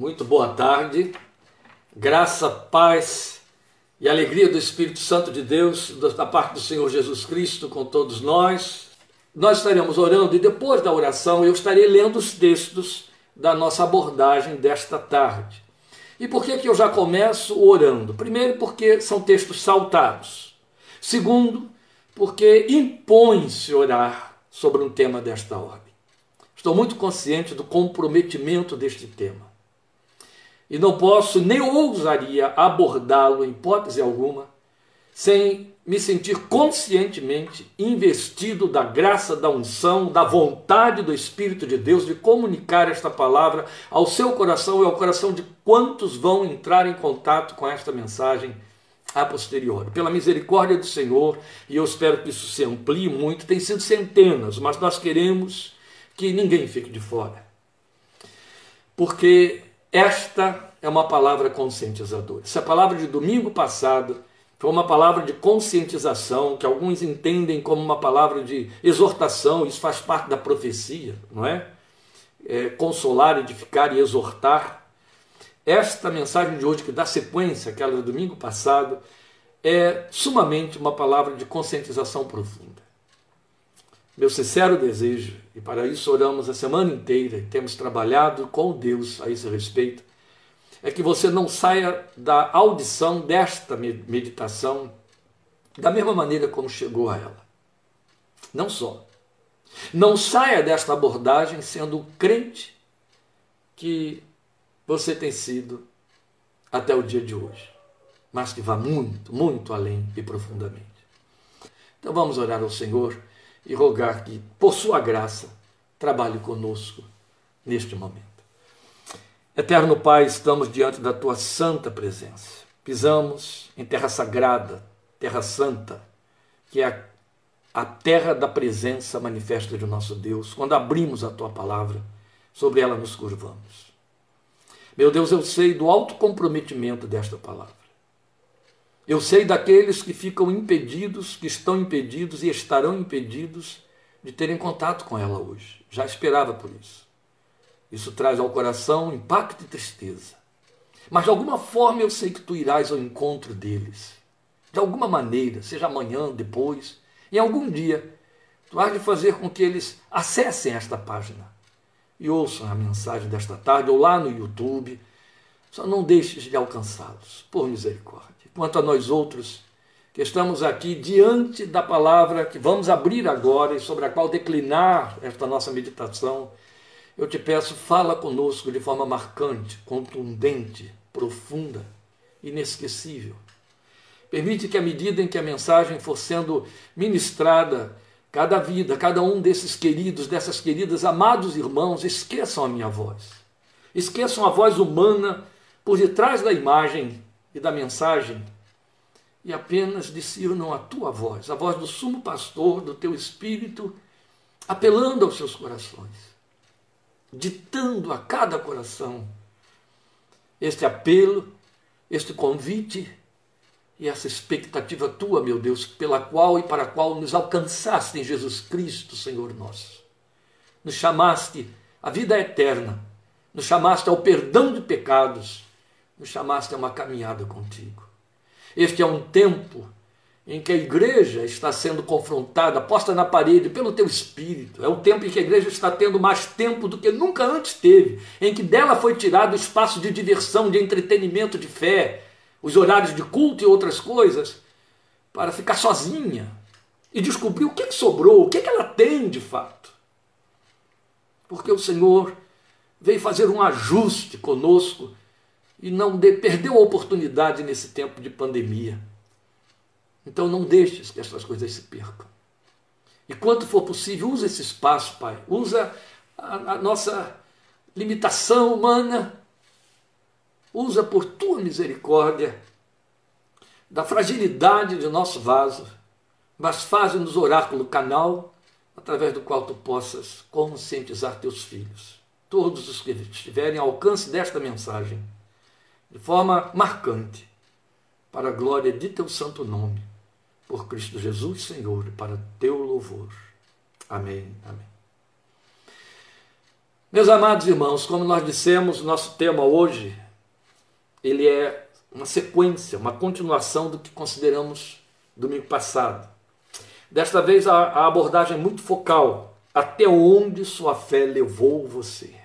Muito boa tarde. Graça, paz e alegria do Espírito Santo de Deus, da parte do Senhor Jesus Cristo com todos nós. Nós estaremos orando e depois da oração eu estarei lendo os textos da nossa abordagem desta tarde. E por que, que eu já começo orando? Primeiro, porque são textos saltados. Segundo, porque impõe-se orar sobre um tema desta ordem. Estou muito consciente do comprometimento deste tema e não posso nem ousaria abordá-lo em hipótese alguma sem me sentir conscientemente investido da graça, da unção, da vontade do Espírito de Deus de comunicar esta palavra ao seu coração e ao coração de quantos vão entrar em contato com esta mensagem a posteriori. Pela misericórdia do Senhor, e eu espero que isso se amplie muito, tem sido centenas, mas nós queremos que ninguém fique de fora. Porque esta é uma palavra conscientizadora. Essa palavra de domingo passado foi uma palavra de conscientização, que alguns entendem como uma palavra de exortação, isso faz parte da profecia, não é? é consolar, edificar e exortar. Esta mensagem de hoje, que dá sequência àquela do domingo passado, é sumamente uma palavra de conscientização profunda. Meu sincero desejo e para isso oramos a semana inteira e temos trabalhado com Deus a esse respeito, é que você não saia da audição desta meditação da mesma maneira como chegou a ela. Não só. Não saia desta abordagem sendo o crente que você tem sido até o dia de hoje, mas que vá muito, muito além e profundamente. Então vamos orar ao Senhor e rogar que, por sua graça, trabalhe conosco neste momento. Eterno Pai, estamos diante da tua santa presença. Pisamos em terra sagrada, terra santa, que é a, terra da presença manifesta de nosso Deus. Quando abrimos a tua palavra, sobre ela nos curvamos. Meu Deus, eu sei do alto comprometimento desta palavra. Eu sei daqueles que ficam impedidos, que estão impedidos e estarão impedidos de terem contato com ela hoje. Já esperava por isso. Isso traz ao coração impacto e tristeza. Mas de alguma forma eu sei que tu irás ao encontro deles. De alguma maneira, seja amanhã, depois, em algum dia, tu has de fazer com que eles acessem esta página e ouçam a mensagem desta tarde ou lá no YouTube. Só não deixes de alcançá-los, por misericórdia quanto a nós outros, que estamos aqui diante da palavra que vamos abrir agora e sobre a qual declinar esta nossa meditação, eu te peço, fala conosco de forma marcante, contundente, profunda, inesquecível. Permite que, à medida em que a mensagem for sendo ministrada, cada vida, cada um desses queridos, dessas queridas, amados irmãos, esqueçam a minha voz. Esqueçam a voz humana por detrás da imagem e da mensagem e apenas discernam a tua voz, a voz do sumo pastor, do teu espírito, apelando aos seus corações, ditando a cada coração este apelo, este convite e essa expectativa tua, meu Deus, pela qual e para a qual nos alcançaste em Jesus Cristo, Senhor nosso. Nos chamaste à vida eterna, nos chamaste ao perdão de pecados nos chamaste a uma caminhada contigo. Este é um tempo em que a igreja está sendo confrontada, posta na parede pelo teu espírito. É um tempo em que a igreja está tendo mais tempo do que nunca antes teve, em que dela foi tirado o espaço de diversão, de entretenimento, de fé, os horários de culto e outras coisas, para ficar sozinha e descobrir o que, sobrou, o que ela tem de fato. Porque o Senhor veio fazer um ajuste conosco e não de, perdeu a oportunidade nesse tempo de pandemia. Então não deixes que essas coisas se percam. E quanto for possível, usa esse espaço, Pai. Usa a, a nossa limitação humana. Usa por tua misericórdia da fragilidade de nosso vaso, mas faz-nos orar pelo canal através do qual tu possas conscientizar teus filhos, todos os que estiverem ao alcance desta mensagem de forma marcante, para a glória de teu santo nome, por Cristo Jesus, Senhor, e para teu louvor. Amém. Amém. Meus amados irmãos, como nós dissemos, nosso tema hoje ele é uma sequência, uma continuação do que consideramos domingo passado. Desta vez a, a abordagem é muito focal. Até onde sua fé levou você?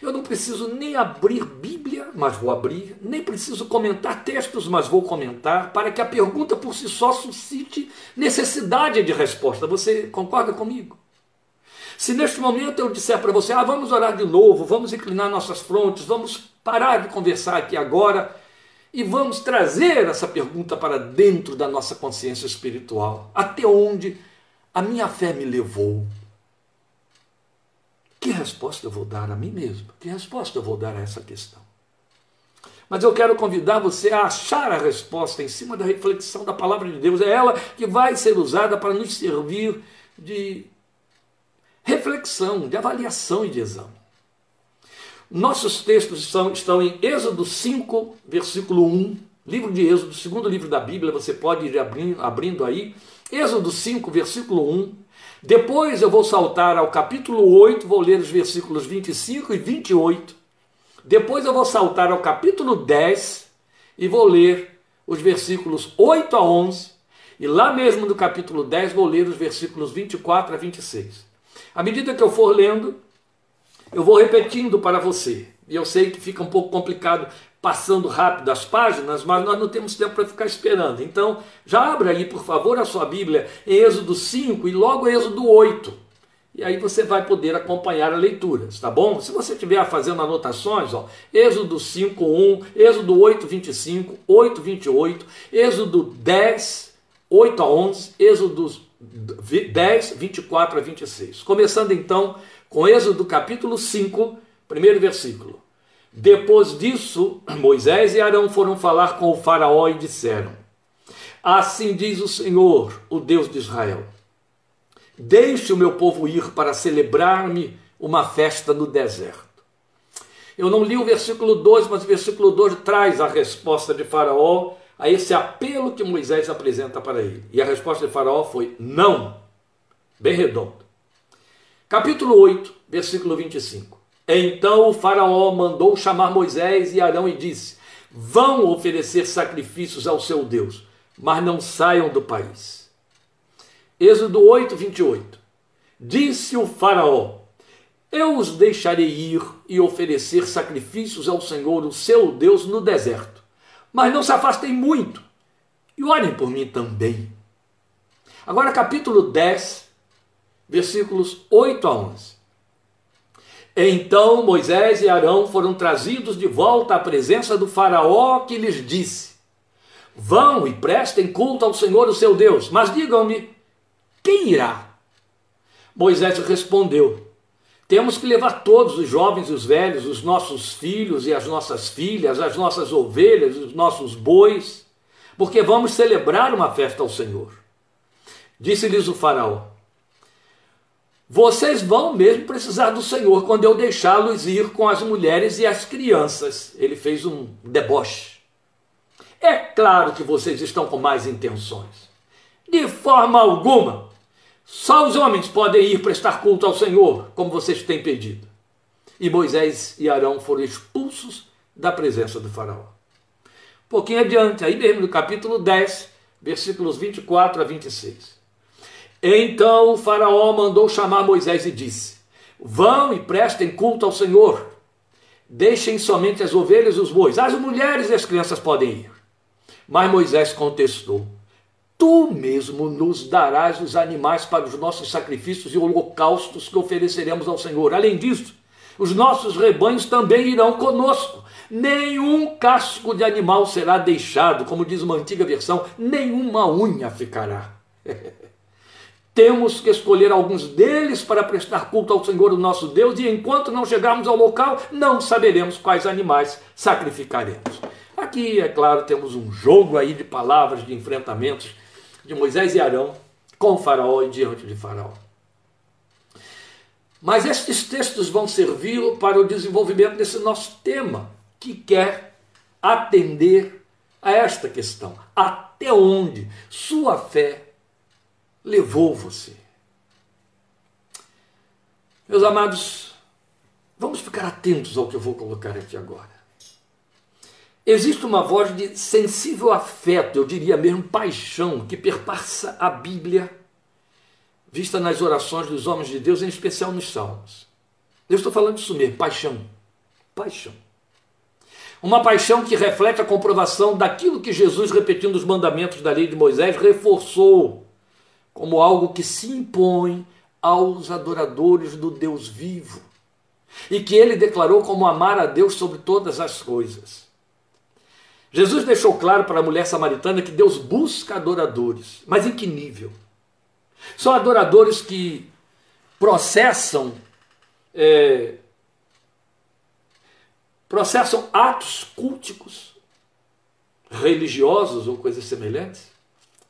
Eu não preciso nem abrir Bíblia, mas vou abrir, nem preciso comentar textos, mas vou comentar, para que a pergunta por si só suscite necessidade de resposta. Você concorda comigo? Se neste momento eu disser para você, ah, vamos orar de novo, vamos inclinar nossas frontes, vamos parar de conversar aqui agora e vamos trazer essa pergunta para dentro da nossa consciência espiritual: até onde a minha fé me levou? Que resposta eu vou dar a mim mesmo? Que resposta eu vou dar a essa questão? Mas eu quero convidar você a achar a resposta em cima da reflexão da palavra de Deus. É ela que vai ser usada para nos servir de reflexão, de avaliação e de exame. Nossos textos estão, estão em Êxodo 5, versículo 1, livro de Êxodo, segundo livro da Bíblia, você pode ir abrindo, abrindo aí. Êxodo 5, versículo 1. Depois eu vou saltar ao capítulo 8, vou ler os versículos 25 e 28. Depois eu vou saltar ao capítulo 10 e vou ler os versículos 8 a 11. E lá mesmo no capítulo 10 vou ler os versículos 24 a 26. À medida que eu for lendo, eu vou repetindo para você. E eu sei que fica um pouco complicado passando rápido as páginas, mas nós não temos tempo para ficar esperando. Então, já abra aí, por favor, a sua Bíblia em Êxodo 5 e logo Êxodo 8. E aí você vai poder acompanhar a leitura, tá bom? Se você estiver fazendo anotações, ó, Êxodo 5, 1, Êxodo 8, 25, 8, 28, Êxodo 10, 8 a 11, Êxodo 10, 24 a 26. Começando então com Êxodo capítulo 5, primeiro versículo. Depois disso, Moisés e Arão foram falar com o Faraó e disseram: Assim diz o Senhor, o Deus de Israel: Deixe o meu povo ir para celebrar-me uma festa no deserto. Eu não li o versículo 2, mas o versículo 2 traz a resposta de Faraó a esse apelo que Moisés apresenta para ele. E a resposta de Faraó foi: não. Bem redondo. Capítulo 8, versículo 25. Então o Faraó mandou chamar Moisés e Arão e disse: Vão oferecer sacrifícios ao seu Deus, mas não saiam do país. Êxodo 8, 28. Disse o Faraó: Eu os deixarei ir e oferecer sacrifícios ao Senhor, o seu Deus, no deserto mas não se afastem muito. E orem por mim também. Agora, capítulo 10, versículos 8 a 11. Então Moisés e Arão foram trazidos de volta à presença do Faraó, que lhes disse: Vão e prestem culto ao Senhor, o seu Deus, mas digam-me, quem irá? Moisés respondeu: temos que levar todos os jovens e os velhos, os nossos filhos e as nossas filhas, as nossas ovelhas, os nossos bois, porque vamos celebrar uma festa ao Senhor. Disse-lhes o Faraó: Vocês vão mesmo precisar do Senhor quando eu deixá-los ir com as mulheres e as crianças. Ele fez um deboche. É claro que vocês estão com mais intenções. De forma alguma. Só os homens podem ir prestar culto ao Senhor, como vocês têm pedido. E Moisés e Arão foram expulsos da presença do Faraó. Pouquinho adiante, aí mesmo no capítulo 10, versículos 24 a 26. Então o Faraó mandou chamar Moisés e disse: Vão e prestem culto ao Senhor. Deixem somente as ovelhas e os bois. As mulheres e as crianças podem ir. Mas Moisés contestou: tu mesmo nos darás os animais para os nossos sacrifícios e holocaustos que ofereceremos ao Senhor. Além disso, os nossos rebanhos também irão conosco. Nenhum casco de animal será deixado, como diz uma antiga versão, nenhuma unha ficará. Temos que escolher alguns deles para prestar culto ao Senhor, o nosso Deus, e enquanto não chegarmos ao local, não saberemos quais animais sacrificaremos. Aqui, é claro, temos um jogo aí de palavras, de enfrentamentos de Moisés e Arão com o faraó e diante de faraó. Mas estes textos vão servir para o desenvolvimento desse nosso tema, que quer atender a esta questão. Até onde sua fé levou você? Meus amados, Vamos ficar atentos ao que eu vou colocar aqui agora. Existe uma voz de sensível afeto, eu diria mesmo paixão, que perpassa a Bíblia, vista nas orações dos homens de Deus, em especial nos Salmos. Eu estou falando disso mesmo, paixão. Paixão. Uma paixão que reflete a comprovação daquilo que Jesus, repetindo os mandamentos da lei de Moisés, reforçou como algo que se impõe aos adoradores do Deus vivo e que ele declarou como amar a Deus sobre todas as coisas. Jesus deixou claro para a mulher samaritana que Deus busca adoradores, mas em que nível? São adoradores que processam é, processam atos culticos, religiosos ou coisas semelhantes?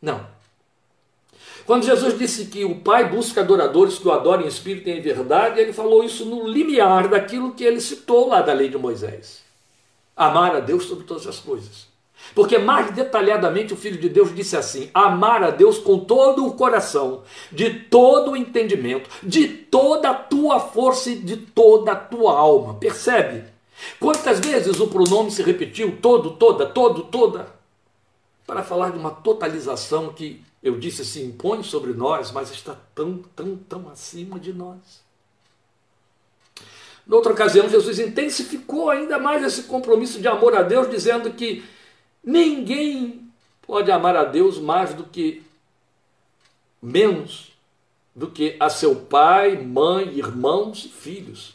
Não. Quando Jesus disse que o Pai busca adoradores que o adorem em espírito e em verdade, ele falou isso no limiar daquilo que ele citou lá da lei de Moisés. Amar a Deus sobre todas as coisas. Porque mais detalhadamente o Filho de Deus disse assim: amar a Deus com todo o coração, de todo o entendimento, de toda a tua força e de toda a tua alma. Percebe? Quantas vezes o pronome se repetiu todo, toda, todo, toda, para falar de uma totalização que eu disse se impõe sobre nós, mas está tão, tão, tão acima de nós. Noutra ocasião, Jesus intensificou ainda mais esse compromisso de amor a Deus, dizendo que ninguém pode amar a Deus mais do que menos do que a seu pai, mãe, irmãos e filhos.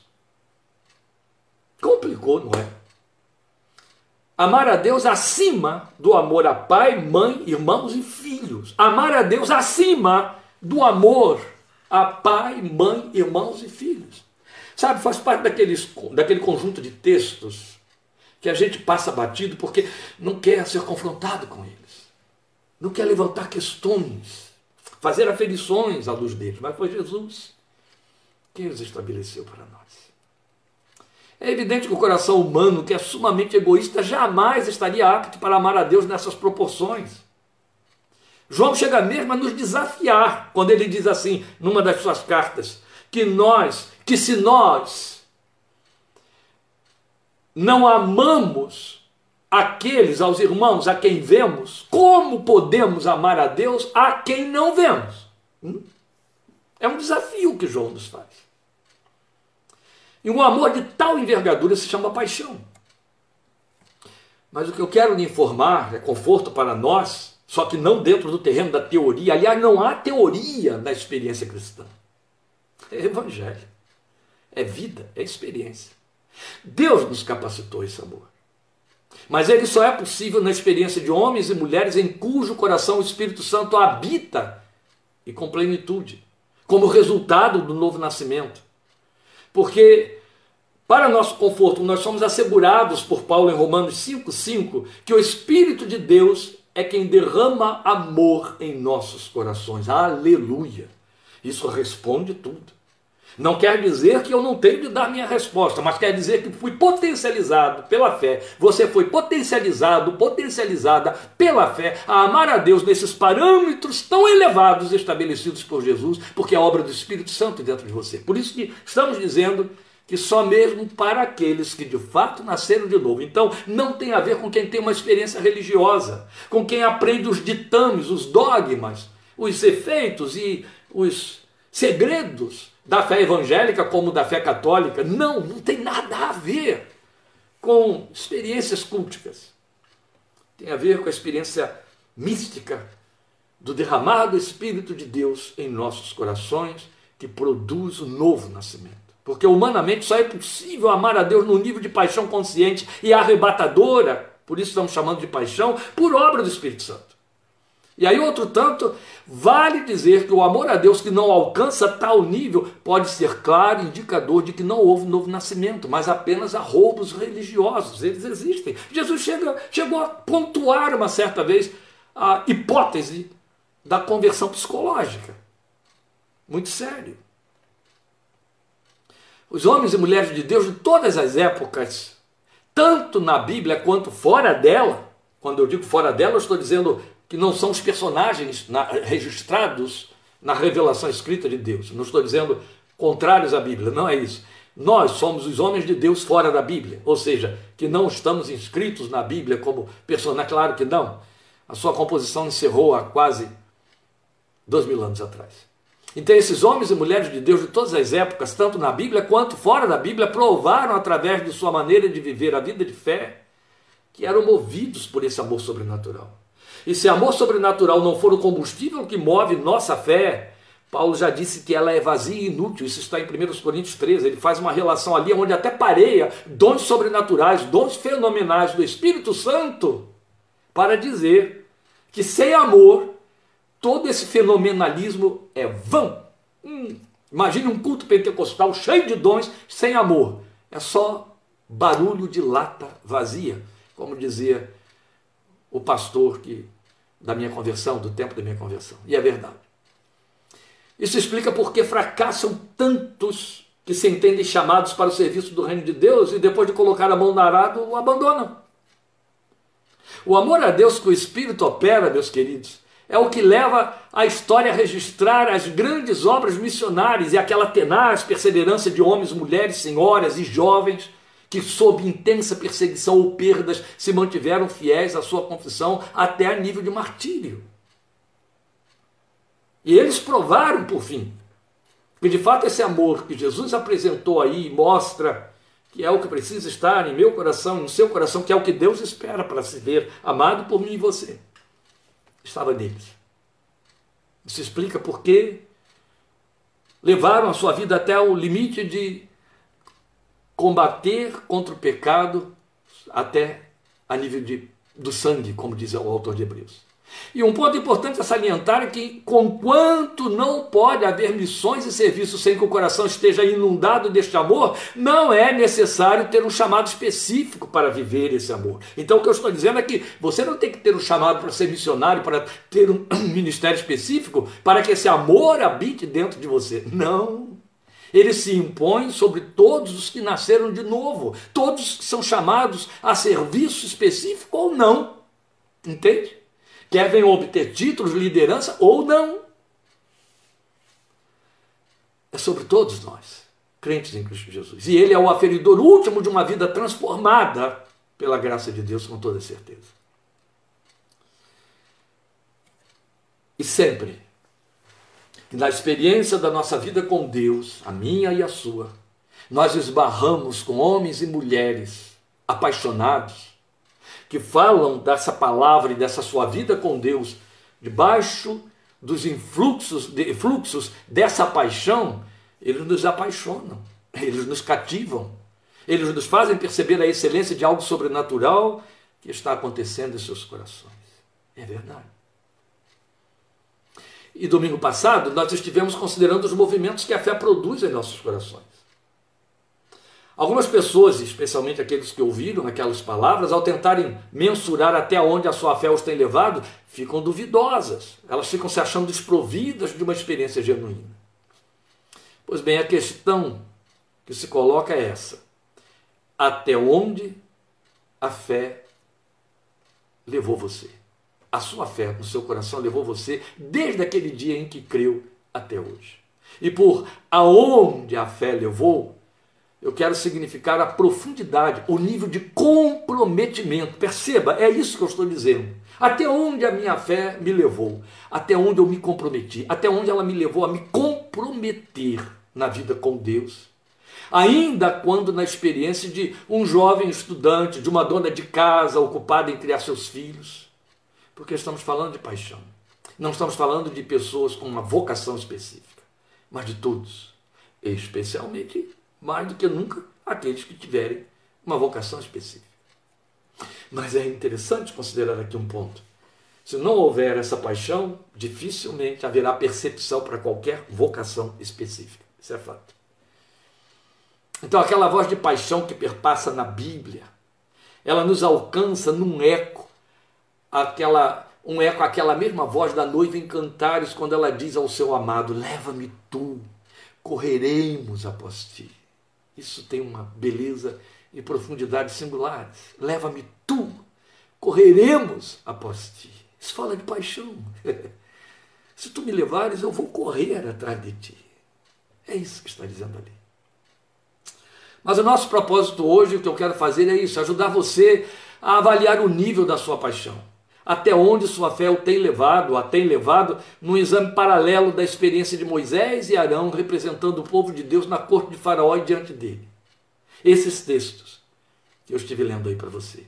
Complicou, não é? Amar a Deus acima do amor a pai, mãe, irmãos e filhos. Amar a Deus acima do amor a pai, mãe, irmãos e filhos. Sabe, faz parte daqueles, daquele conjunto de textos que a gente passa batido porque não quer ser confrontado com eles, não quer levantar questões, fazer aferições à luz deles, mas foi Jesus quem os estabeleceu para nós. É evidente que o coração humano, que é sumamente egoísta, jamais estaria apto para amar a Deus nessas proporções. João chega mesmo a nos desafiar quando ele diz assim, numa das suas cartas, que nós, que se nós não amamos aqueles, aos irmãos a quem vemos, como podemos amar a Deus a quem não vemos? Hum? É um desafio que João nos faz. E um amor de tal envergadura se chama paixão. Mas o que eu quero lhe informar é conforto para nós, só que não dentro do terreno da teoria. Aliás, não há teoria na experiência cristã. É evangelho. É vida, é experiência. Deus nos capacitou esse amor. Mas ele só é possível na experiência de homens e mulheres em cujo coração o Espírito Santo habita e com plenitude, como resultado do novo nascimento. Porque, para nosso conforto, nós somos assegurados por Paulo em Romanos 5,5 que o Espírito de Deus é quem derrama amor em nossos corações. Aleluia! Isso responde tudo. Não quer dizer que eu não tenho de dar minha resposta, mas quer dizer que fui potencializado pela fé. Você foi potencializado, potencializada pela fé a amar a Deus nesses parâmetros tão elevados estabelecidos por Jesus, porque é a obra do Espírito Santo dentro de você. Por isso que estamos dizendo que só mesmo para aqueles que de fato nasceram de novo. Então, não tem a ver com quem tem uma experiência religiosa, com quem aprende os ditames, os dogmas, os efeitos e os segredos da fé evangélica como da fé católica. Não, não tem nada a ver com experiências culticas. Tem a ver com a experiência mística do derramado Espírito de Deus em nossos corações que produz o novo nascimento. Porque humanamente só é possível amar a Deus num nível de paixão consciente e arrebatadora, por isso estamos chamando de paixão, por obra do Espírito Santo. E aí, outro tanto, vale dizer que o amor a Deus que não alcança tal nível pode ser claro indicador de que não houve novo nascimento, mas apenas há roubos religiosos. Eles existem. Jesus chega, chegou a pontuar uma certa vez a hipótese da conversão psicológica. Muito sério. Os homens e mulheres de Deus de todas as épocas, tanto na Bíblia quanto fora dela, quando eu digo fora dela, eu estou dizendo que não são os personagens na, registrados na revelação escrita de Deus. Não estou dizendo contrários à Bíblia, não é isso. nós somos os homens de Deus fora da Bíblia, ou seja, que não estamos inscritos na Bíblia como personagem, claro que não. A sua composição encerrou há quase dois mil anos atrás. Então, esses homens e mulheres de Deus de todas as épocas, tanto na Bíblia quanto fora da Bíblia, provaram através de sua maneira de viver a vida de fé que eram movidos por esse amor sobrenatural. E se amor sobrenatural não for o combustível que move nossa fé, Paulo já disse que ela é vazia e inútil, isso está em 1 Coríntios 13. Ele faz uma relação ali onde até pareia dons sobrenaturais, dons fenomenais do Espírito Santo, para dizer que sem amor, todo esse fenomenalismo é vão. Hum, imagine um culto pentecostal cheio de dons, sem amor. É só barulho de lata vazia, como dizia o pastor que da minha conversão, do tempo da minha conversão. E é verdade. Isso explica por que fracassam tantos que se entendem chamados para o serviço do reino de Deus e depois de colocar a mão no arado o abandonam. O amor a Deus que o Espírito opera, meus queridos, é o que leva a história a registrar as grandes obras missionárias e aquela tenaz perseverança de homens, mulheres, senhoras e jovens que, sob intensa perseguição ou perdas, se mantiveram fiéis à sua confissão até a nível de martírio. E eles provaram por fim que de fato esse amor que Jesus apresentou aí mostra que é o que precisa estar em meu coração, no seu coração, que é o que Deus espera para se ver amado por mim e você. Estava neles. Isso explica por que levaram a sua vida até o limite de combater contra o pecado até a nível de, do sangue, como diz o autor de Hebreus. E um ponto importante a salientar é que, conquanto não pode haver missões e serviços sem que o coração esteja inundado deste amor, não é necessário ter um chamado específico para viver esse amor. Então, o que eu estou dizendo é que você não tem que ter um chamado para ser missionário, para ter um ministério específico, para que esse amor habite dentro de você. Não. Ele se impõe sobre todos os que nasceram de novo, todos que são chamados a serviço específico ou não. Entende? quer venham obter títulos, liderança ou não. É sobre todos nós, crentes em Cristo Jesus. E Ele é o aferidor último de uma vida transformada pela graça de Deus, com toda certeza. E sempre, na experiência da nossa vida com Deus, a minha e a sua, nós esbarramos com homens e mulheres apaixonados, que falam dessa palavra e dessa sua vida com Deus, debaixo dos influxos, de, fluxos dessa paixão, eles nos apaixonam, eles nos cativam, eles nos fazem perceber a excelência de algo sobrenatural que está acontecendo em seus corações. É verdade. E domingo passado nós estivemos considerando os movimentos que a fé produz em nossos corações. Algumas pessoas, especialmente aqueles que ouviram aquelas palavras, ao tentarem mensurar até onde a sua fé os tem levado, ficam duvidosas. Elas ficam se achando desprovidas de uma experiência genuína. Pois bem, a questão que se coloca é essa: até onde a fé levou você? A sua fé no seu coração levou você desde aquele dia em que creu até hoje. E por aonde a fé levou, eu quero significar a profundidade, o nível de comprometimento. Perceba, é isso que eu estou dizendo. Até onde a minha fé me levou, até onde eu me comprometi, até onde ela me levou a me comprometer na vida com Deus. Ainda quando na experiência de um jovem estudante, de uma dona de casa ocupada em criar seus filhos. Porque estamos falando de paixão. Não estamos falando de pessoas com uma vocação específica, mas de todos, especialmente mais do que nunca aqueles que tiverem uma vocação específica. Mas é interessante considerar aqui um ponto. Se não houver essa paixão, dificilmente haverá percepção para qualquer vocação específica. Isso é fato. Então, aquela voz de paixão que perpassa na Bíblia, ela nos alcança num eco, aquela, um eco, aquela mesma voz da noiva em Cantares, quando ela diz ao seu amado: Leva-me tu, correremos após ti. Isso tem uma beleza e profundidade singulares. Leva-me tu, correremos após ti. Isso fala de paixão. Se tu me levares, eu vou correr atrás de ti. É isso que está dizendo ali. Mas o nosso propósito hoje, o que eu quero fazer é isso: ajudar você a avaliar o nível da sua paixão. Até onde sua fé o tem levado, a tem levado, num exame paralelo da experiência de Moisés e Arão representando o povo de Deus na corte de Faraó e diante dele. Esses textos que eu estive lendo aí para você.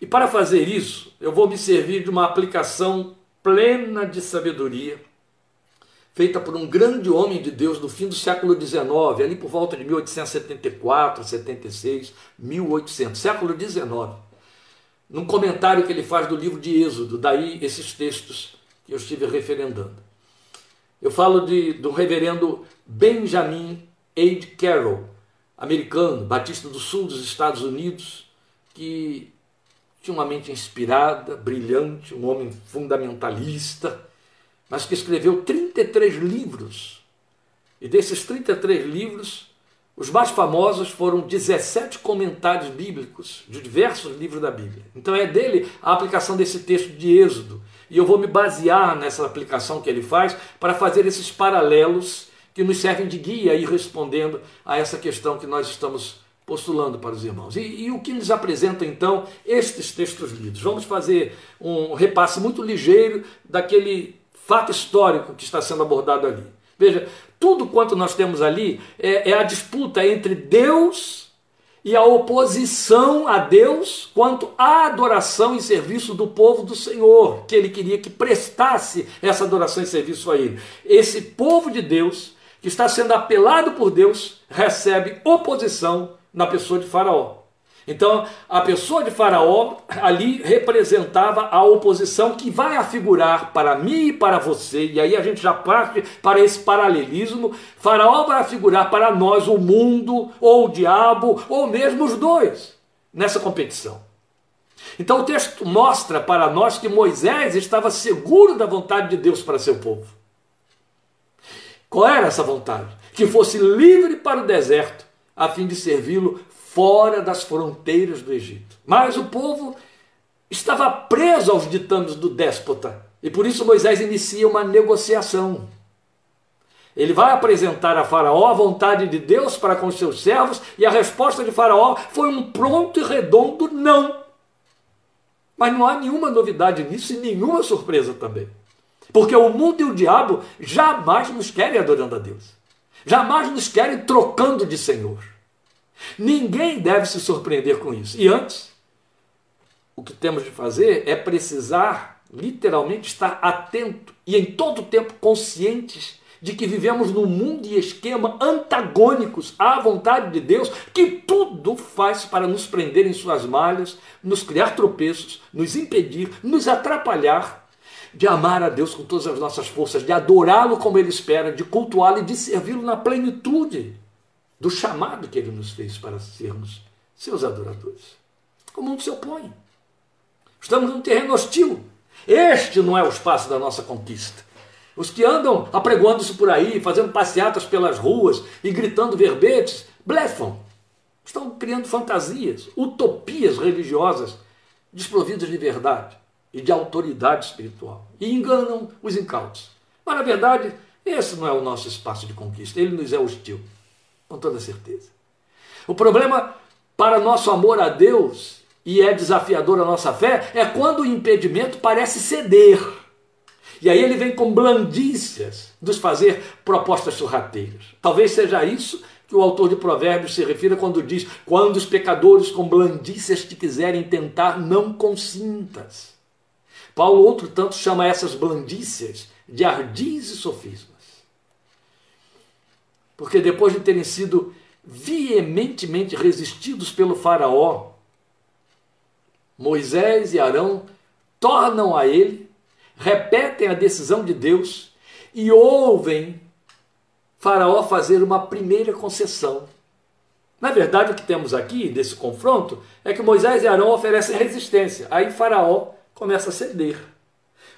E para fazer isso, eu vou me servir de uma aplicação plena de sabedoria, feita por um grande homem de Deus do fim do século XIX, ali por volta de 1874, 76, 1800, século XIX. Num comentário que ele faz do livro de Êxodo, daí esses textos que eu estive referendando. Eu falo de, do reverendo Benjamin Aid Carroll, americano, batista do sul dos Estados Unidos, que tinha uma mente inspirada, brilhante, um homem fundamentalista, mas que escreveu 33 livros. E desses 33 livros, os mais famosos foram 17 comentários bíblicos de diversos livros da Bíblia. Então é dele a aplicação desse texto de Êxodo. E eu vou me basear nessa aplicação que ele faz para fazer esses paralelos que nos servem de guia e respondendo a essa questão que nós estamos postulando para os irmãos. E, e, o que nos apresenta então estes textos lidos? Vamos fazer um repasse muito ligeiro daquele fato histórico que está sendo abordado ali. Veja, tudo quanto nós temos ali é, é a disputa entre Deus e a oposição a Deus quanto à adoração e serviço do povo do Senhor, que ele queria que prestasse essa adoração e serviço a ele. Esse povo de Deus, que está sendo apelado por Deus, recebe oposição na pessoa de Faraó. Então, a pessoa de Faraó ali representava a oposição que vai afigurar para mim e para você, e aí a gente já parte para esse paralelismo. Faraó vai afigurar para nós o mundo, ou o diabo, ou mesmo os dois, nessa competição. Então, o texto mostra para nós que Moisés estava seguro da vontade de Deus para seu povo. Qual era essa vontade? Que fosse livre para o deserto a fim de servi-lo fora das fronteiras do Egito. Mas o povo estava preso aos ditames do déspota. E por isso Moisés inicia uma negociação. Ele vai apresentar a Faraó a vontade de Deus para com seus servos, e a resposta de Faraó foi um pronto e redondo não. Mas não há nenhuma novidade nisso e nenhuma surpresa também. Porque o mundo e o diabo jamais nos querem adorando a Deus. Jamais nos querem trocando de Senhor. Ninguém deve se surpreender com isso. E antes, o que temos de fazer é precisar, literalmente, estar atento e em todo tempo conscientes de que vivemos num mundo e esquema antagônicos à vontade de Deus, que tudo faz para nos prender em suas malhas, nos criar tropeços, nos impedir, nos atrapalhar de amar a Deus com todas as nossas forças, de adorá-lo como ele espera, de cultuá-lo e de servi-lo na plenitude do chamado que ele nos fez para sermos seus adoradores. O mundo se opõe. Estamos num terreno hostil. Este não é o espaço da nossa conquista. Os que andam apregoando-se por aí, fazendo passeatas pelas ruas e gritando verbetes, blefam. Estão criando fantasias, utopias religiosas desprovidas de verdade e de autoridade espiritual. E enganam os incautos. Mas, na verdade, esse não é o nosso espaço de conquista, ele nos é hostil, com toda certeza. O problema para nosso amor a Deus, e é desafiador a nossa fé, é quando o impedimento parece ceder. E aí ele vem com blandícias nos fazer propostas sorrateiras. Talvez seja isso que o autor de Provérbios se refira quando diz: Quando os pecadores com blandícias te quiserem tentar, não consintas. Paulo, outro tanto, chama essas blandícias de ardis e sofismas. Porque depois de terem sido veementemente resistidos pelo Faraó, Moisés e Arão tornam a ele, repetem a decisão de Deus e ouvem Faraó fazer uma primeira concessão. Na verdade, o que temos aqui desse confronto é que Moisés e Arão oferecem resistência. Aí Faraó começa a ceder.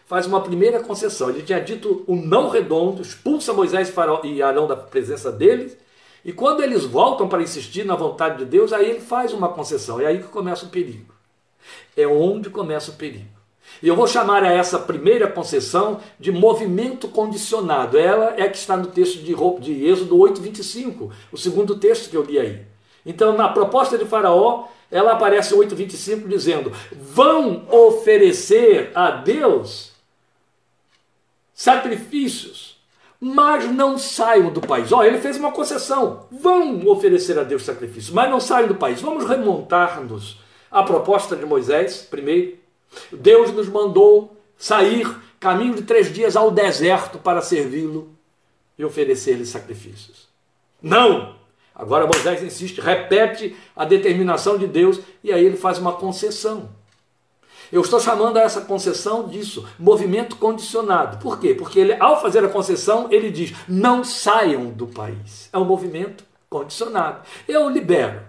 Faz uma primeira concessão. Ele tinha dito o não redondo, expulsa Moisés e Arão da presença deles. E quando eles voltam para insistir na vontade de Deus, aí ele faz uma concessão. É aí que começa o perigo. É onde começa o perigo. E eu vou chamar a essa primeira concessão de movimento condicionado. Ela é que está no texto de, de Êxodo 8, 25, o segundo texto que eu li aí. Então, na proposta de Faraó, ela aparece em 8,25 dizendo: vão oferecer a Deus sacrifícios, mas não saiam do país. Olha, ele fez uma concessão: vão oferecer a Deus sacrifícios, mas não saiam do país. Vamos remontar-nos à proposta de Moisés, primeiro. Deus nos mandou sair caminho de três dias ao deserto para servi-lo e oferecer-lhe sacrifícios. Não! Agora Moisés insiste, repete a determinação de Deus e aí ele faz uma concessão. Eu estou chamando a essa concessão disso, movimento condicionado. Por quê? Porque ele, ao fazer a concessão, ele diz: não saiam do país. É um movimento condicionado. Eu libero.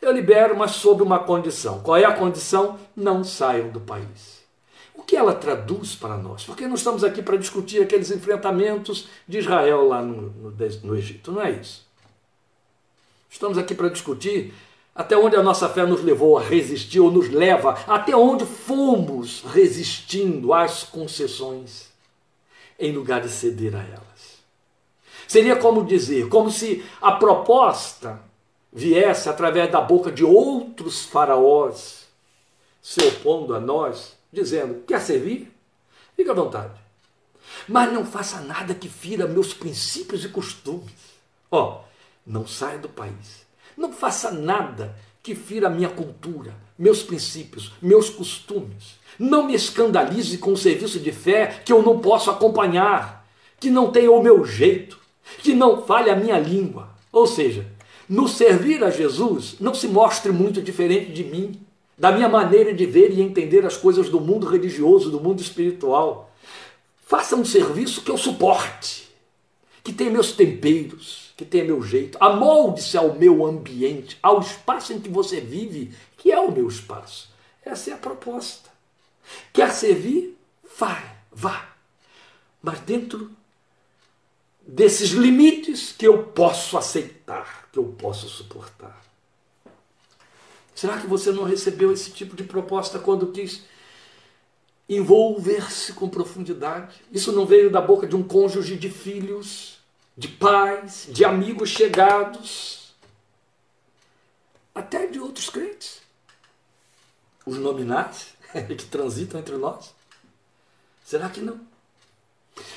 Eu libero, mas sob uma condição. Qual é a condição? Não saiam do país. O que ela traduz para nós? Porque não estamos aqui para discutir aqueles enfrentamentos de Israel lá no, no, no Egito, não é isso. Estamos aqui para discutir até onde a nossa fé nos levou a resistir, ou nos leva, até onde fomos resistindo às concessões, em lugar de ceder a elas. Seria como dizer, como se a proposta viesse através da boca de outros faraós, se opondo a nós, dizendo: quer servir? Fique à vontade. Mas não faça nada que fira meus princípios e costumes. Ó, não saia do país não faça nada que fira a minha cultura, meus princípios, meus costumes. Não me escandalize com um serviço de fé que eu não posso acompanhar, que não tenha o meu jeito, que não fale a minha língua. Ou seja, no servir a Jesus, não se mostre muito diferente de mim, da minha maneira de ver e entender as coisas do mundo religioso, do mundo espiritual. Faça um serviço que eu suporte, que tenha meus temperos, que tenha meu jeito, amolde-se ao meu ambiente, ao espaço em que você vive, que é o meu espaço. Essa é a proposta. Quer servir? Vá, vá. Mas dentro desses limites que eu posso aceitar, que eu posso suportar. Será que você não recebeu esse tipo de proposta quando quis envolver-se com profundidade? Isso não veio da boca de um cônjuge de filhos? De pais, de amigos chegados, até de outros crentes, os nominais que transitam entre nós. Será que não?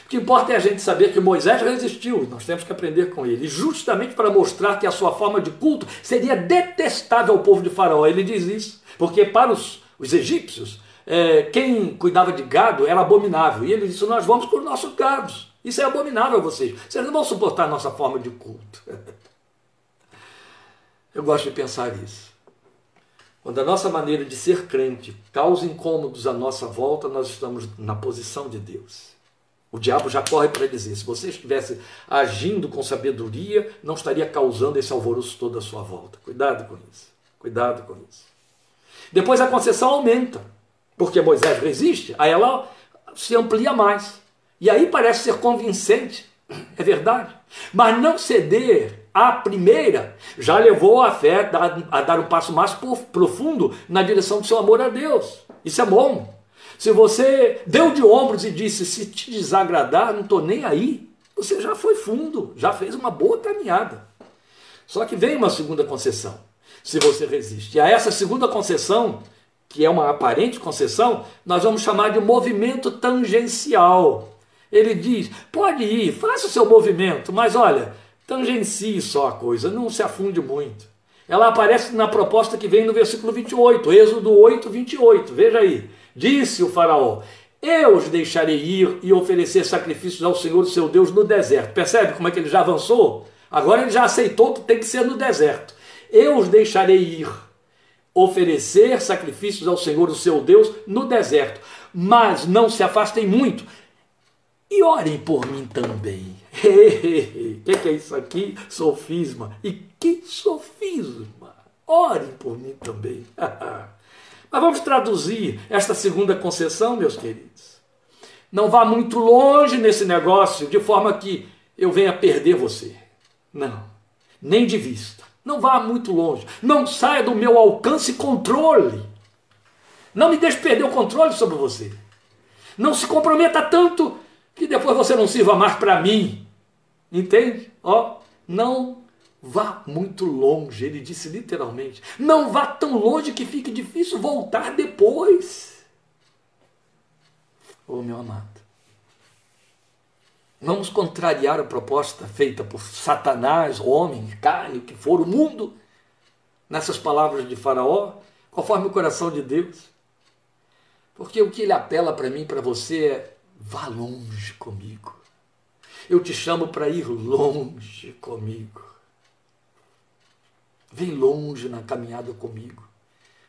O que importa é a gente saber que Moisés resistiu, nós temos que aprender com ele, justamente para mostrar que a sua forma de culto seria detestável ao povo de Faraó. Ele diz isso, porque para os, os egípcios, é, quem cuidava de gado era abominável. E ele disse: Nós vamos por nossos gados. Isso é abominável a vocês. Vocês não vão suportar a nossa forma de culto. Eu gosto de pensar isso. Quando a nossa maneira de ser crente causa incômodos à nossa volta, nós estamos na posição de Deus. O diabo já corre para dizer: se você estivesse agindo com sabedoria, não estaria causando esse alvoroço todo à sua volta. Cuidado com isso. Cuidado com isso. Depois a concessão aumenta, porque Moisés resiste, aí ela se amplia mais. E aí parece ser convincente, é verdade. Mas não ceder à primeira já levou a fé a dar um passo mais profundo na direção do seu amor a Deus. Isso é bom. Se você deu de ombros e disse: se te desagradar, não estou nem aí, você já foi fundo, já fez uma boa caminhada. Só que vem uma segunda concessão, se você resiste. E a essa segunda concessão, que é uma aparente concessão, nós vamos chamar de movimento tangencial. Ele diz: pode ir, faça o seu movimento, mas olha, tangencie só a coisa, não se afunde muito. Ela aparece na proposta que vem no versículo 28, Êxodo 8, 28. Veja aí. Disse o Faraó: Eu os deixarei ir e oferecer sacrifícios ao Senhor, seu Deus, no deserto. Percebe como é que ele já avançou? Agora ele já aceitou que tem que ser no deserto. Eu os deixarei ir, oferecer sacrifícios ao Senhor, o seu Deus, no deserto. Mas não se afastem muito, e orem por mim também. O que, que é isso aqui? Sofisma. E que sofisma! Orem por mim também. Mas vamos traduzir esta segunda concessão, meus queridos. Não vá muito longe nesse negócio de forma que eu venha perder você. Não, nem de vista. Não vá muito longe. Não saia do meu alcance e controle. Não me deixe perder o controle sobre você. Não se comprometa tanto que depois você não sirva mais para mim. Entende? Ó, não vá muito longe. Ele disse literalmente: não vá tão longe que fique difícil voltar depois. Oh, meu amado, vamos contrariar a proposta feita por Satanás, homem, carne, o que for, o mundo, nessas palavras de Faraó, conforme o coração de Deus. Porque o que ele apela para mim, para você é: vá longe comigo. Eu te chamo para ir longe comigo. Vem longe na caminhada comigo.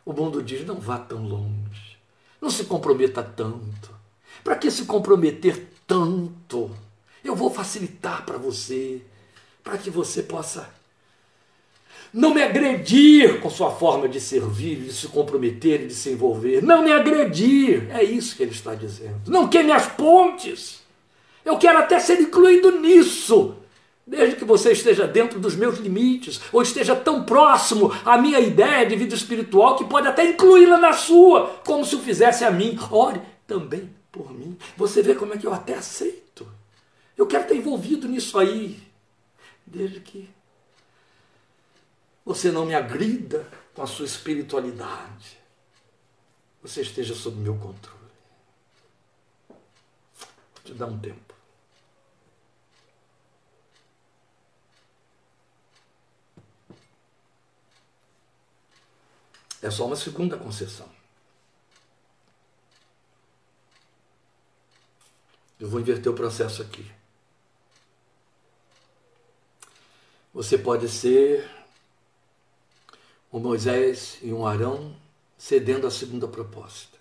O mundo diz: não vá tão longe. Não se comprometa tanto. Para que se comprometer tanto? Eu vou facilitar para você, para que você possa não me agredir com sua forma de servir, de se comprometer, de se envolver. Não me agredir. É isso que ele está dizendo. Não queime as pontes. Eu quero até ser incluído nisso, desde que você esteja dentro dos meus limites, ou esteja tão próximo à minha ideia de vida espiritual que pode até incluí-la na sua, como se o fizesse a mim. Ore também por mim. Você vê como é que eu até aceito. Eu quero estar envolvido nisso aí, desde que você não me agrida com a sua espiritualidade. Você esteja sob meu controle. Te dar um tempo. É só uma segunda concessão. Eu vou inverter o processo aqui. Você pode ser um Moisés e um Arão cedendo à segunda proposta.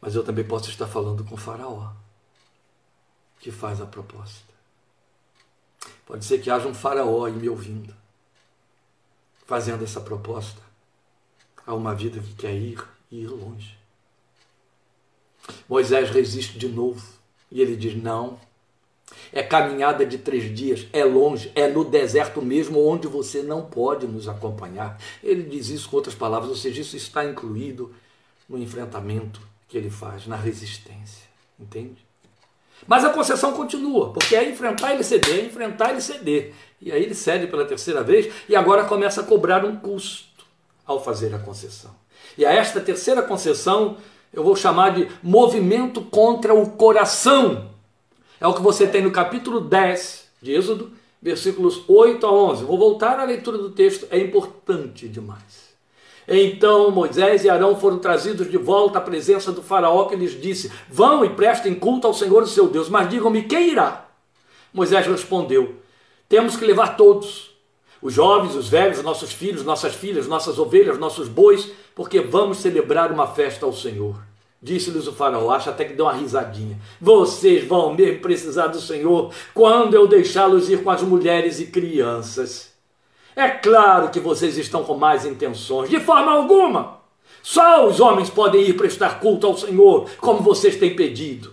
Mas eu também posso estar falando com o Faraó, que faz a proposta. Pode ser que haja um Faraó aí me ouvindo, fazendo essa proposta a uma vida que quer ir e ir longe. Moisés resiste de novo e ele diz: Não, é caminhada de três dias, é longe, é no deserto mesmo, onde você não pode nos acompanhar. Ele diz isso com outras palavras, ou seja, isso está incluído no enfrentamento que ele faz, na resistência. Entende? Mas a concessão continua, porque é enfrentar ele ceder, é enfrentar ele ceder. E aí ele cede pela terceira vez e agora começa a cobrar um custo ao fazer a concessão. E a esta terceira concessão eu vou chamar de movimento contra o coração. É o que você tem no capítulo 10 de Êxodo, versículos 8 a 11. Vou voltar à leitura do texto, é importante demais. Então Moisés e Arão foram trazidos de volta à presença do faraó que lhes disse: Vão e prestem culto ao Senhor, seu Deus, mas digam-me quem irá. Moisés respondeu: Temos que levar todos os jovens, os velhos, nossos filhos, nossas filhas, nossas ovelhas, nossos bois, porque vamos celebrar uma festa ao Senhor. Disse-lhes o faraó, acha até que deu uma risadinha. Vocês vão mesmo precisar do Senhor quando eu deixá-los ir com as mulheres e crianças. É claro que vocês estão com mais intenções, de forma alguma. Só os homens podem ir prestar culto ao Senhor, como vocês têm pedido.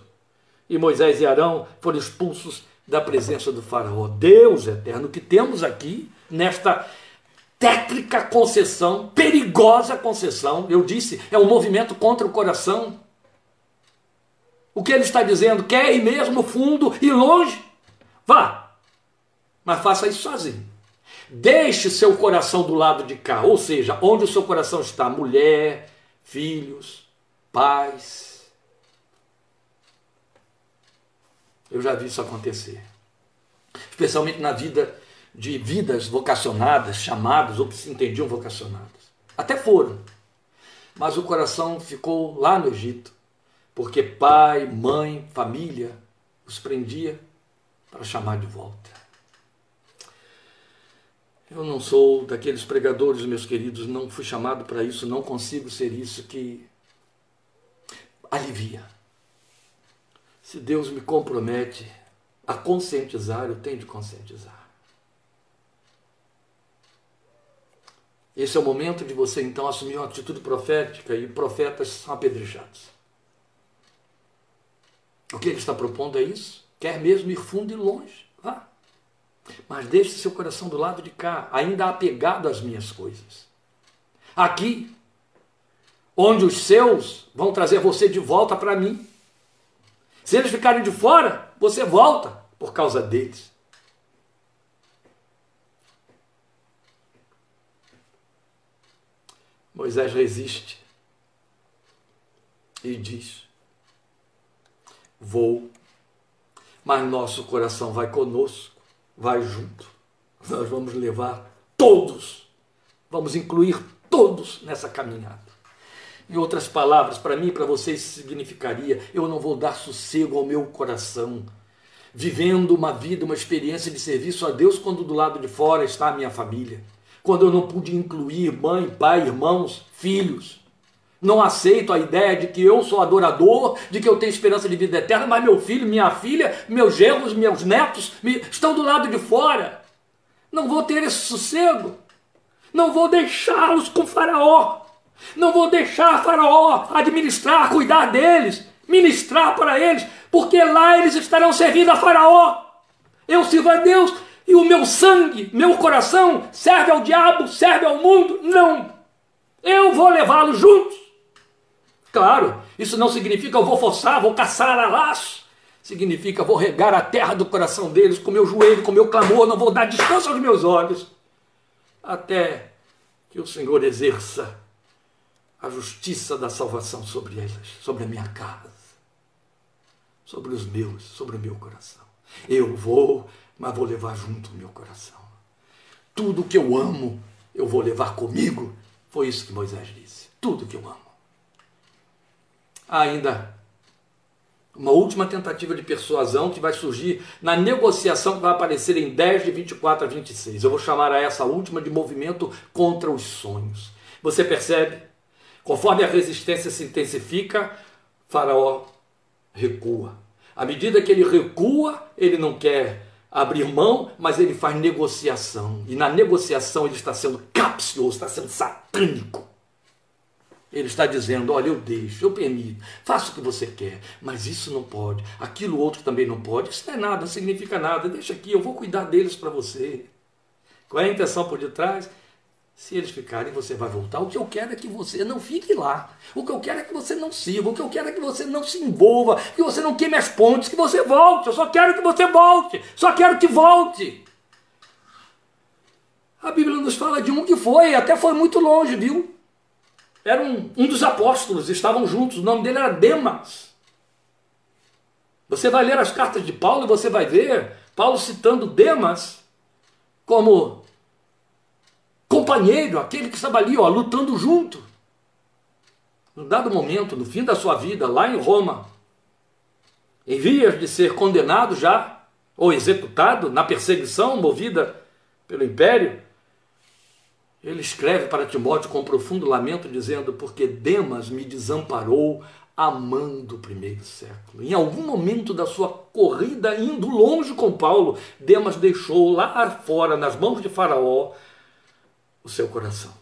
E Moisés e Arão foram expulsos da presença do Faraó. Deus eterno, que temos aqui nesta tétrica concessão, perigosa concessão. Eu disse, é um movimento contra o coração. O que ele está dizendo? Quer ir mesmo fundo e longe? Vá, mas faça isso sozinho. Deixe seu coração do lado de cá, ou seja, onde o seu coração está: mulher, filhos, pais. Eu já vi isso acontecer, especialmente na vida de vidas vocacionadas, chamadas ou que se entendiam vocacionadas. Até foram. Mas o coração ficou lá no Egito, porque pai, mãe, família os prendia para chamar de volta. Eu não sou daqueles pregadores, meus queridos, não fui chamado para isso, não consigo ser isso que alivia. Se Deus me compromete a conscientizar, eu tenho de conscientizar. Esse é o momento de você então assumir uma atitude profética e profetas são apedrejados. O que ele está propondo é isso? Quer mesmo ir fundo e longe? Vá. Mas deixe seu coração do lado de cá, ainda apegado às minhas coisas. Aqui, onde os seus vão trazer você de volta para mim. Se eles ficarem de fora, você volta por causa deles. Moisés resiste e diz: Vou, mas nosso coração vai conosco, vai junto. Nós vamos levar todos, vamos incluir todos nessa caminhada. Em outras palavras, para mim e para vocês significaria: eu não vou dar sossego ao meu coração, vivendo uma vida, uma experiência de serviço a Deus, quando do lado de fora está a minha família, quando eu não pude incluir mãe, pai, irmãos, filhos. Não aceito a ideia de que eu sou adorador, de que eu tenho esperança de vida eterna, mas meu filho, minha filha, meus genros, meus netos estão do lado de fora. Não vou ter esse sossego. Não vou deixá-los com Faraó. Não vou deixar Faraó administrar, cuidar deles, ministrar para eles, porque lá eles estarão servindo a Faraó. Eu sirvo a Deus e o meu sangue, meu coração, serve ao diabo, serve ao mundo. Não. Eu vou levá-los juntos. Claro, isso não significa eu vou forçar, vou caçar a laço. Significa vou regar a terra do coração deles com meu joelho, com meu clamor, não vou dar descanso aos meus olhos. Até que o Senhor exerça a justiça da salvação sobre elas, sobre a minha casa, sobre os meus, sobre o meu coração. Eu vou, mas vou levar junto o meu coração. Tudo que eu amo, eu vou levar comigo. Foi isso que Moisés disse. Tudo que eu amo. ainda uma última tentativa de persuasão que vai surgir na negociação que vai aparecer em 10 de 24 a 26. Eu vou chamar a essa última de movimento contra os sonhos. Você percebe? Conforme a resistência se intensifica, Faraó recua. À medida que ele recua, ele não quer abrir mão, mas ele faz negociação. E na negociação ele está sendo capcioso, está sendo satânico. Ele está dizendo: olha, eu deixo, eu permito, faço o que você quer, mas isso não pode, aquilo outro também não pode, isso não é nada, não significa nada, deixa aqui, eu vou cuidar deles para você. Qual é a intenção por detrás? Se eles ficarem, você vai voltar. O que eu quero é que você não fique lá. O que eu quero é que você não sirva. O que eu quero é que você não se envolva. Que você não queime as pontes. Que você volte. Eu só quero que você volte. Só quero que volte. A Bíblia nos fala de um que foi, até foi muito longe, viu? Era um, um dos apóstolos, estavam juntos. O nome dele era Demas. Você vai ler as cartas de Paulo e você vai ver Paulo citando Demas como companheiro, aquele que estava ali, ó, lutando junto. Num dado momento, no fim da sua vida, lá em Roma, em vias de ser condenado já, ou executado na perseguição movida pelo império, ele escreve para Timóteo com profundo lamento, dizendo: Porque Demas me desamparou amando o primeiro século. Em algum momento da sua corrida, indo longe com Paulo, Demas deixou lá fora, nas mãos de Faraó, o seu coração,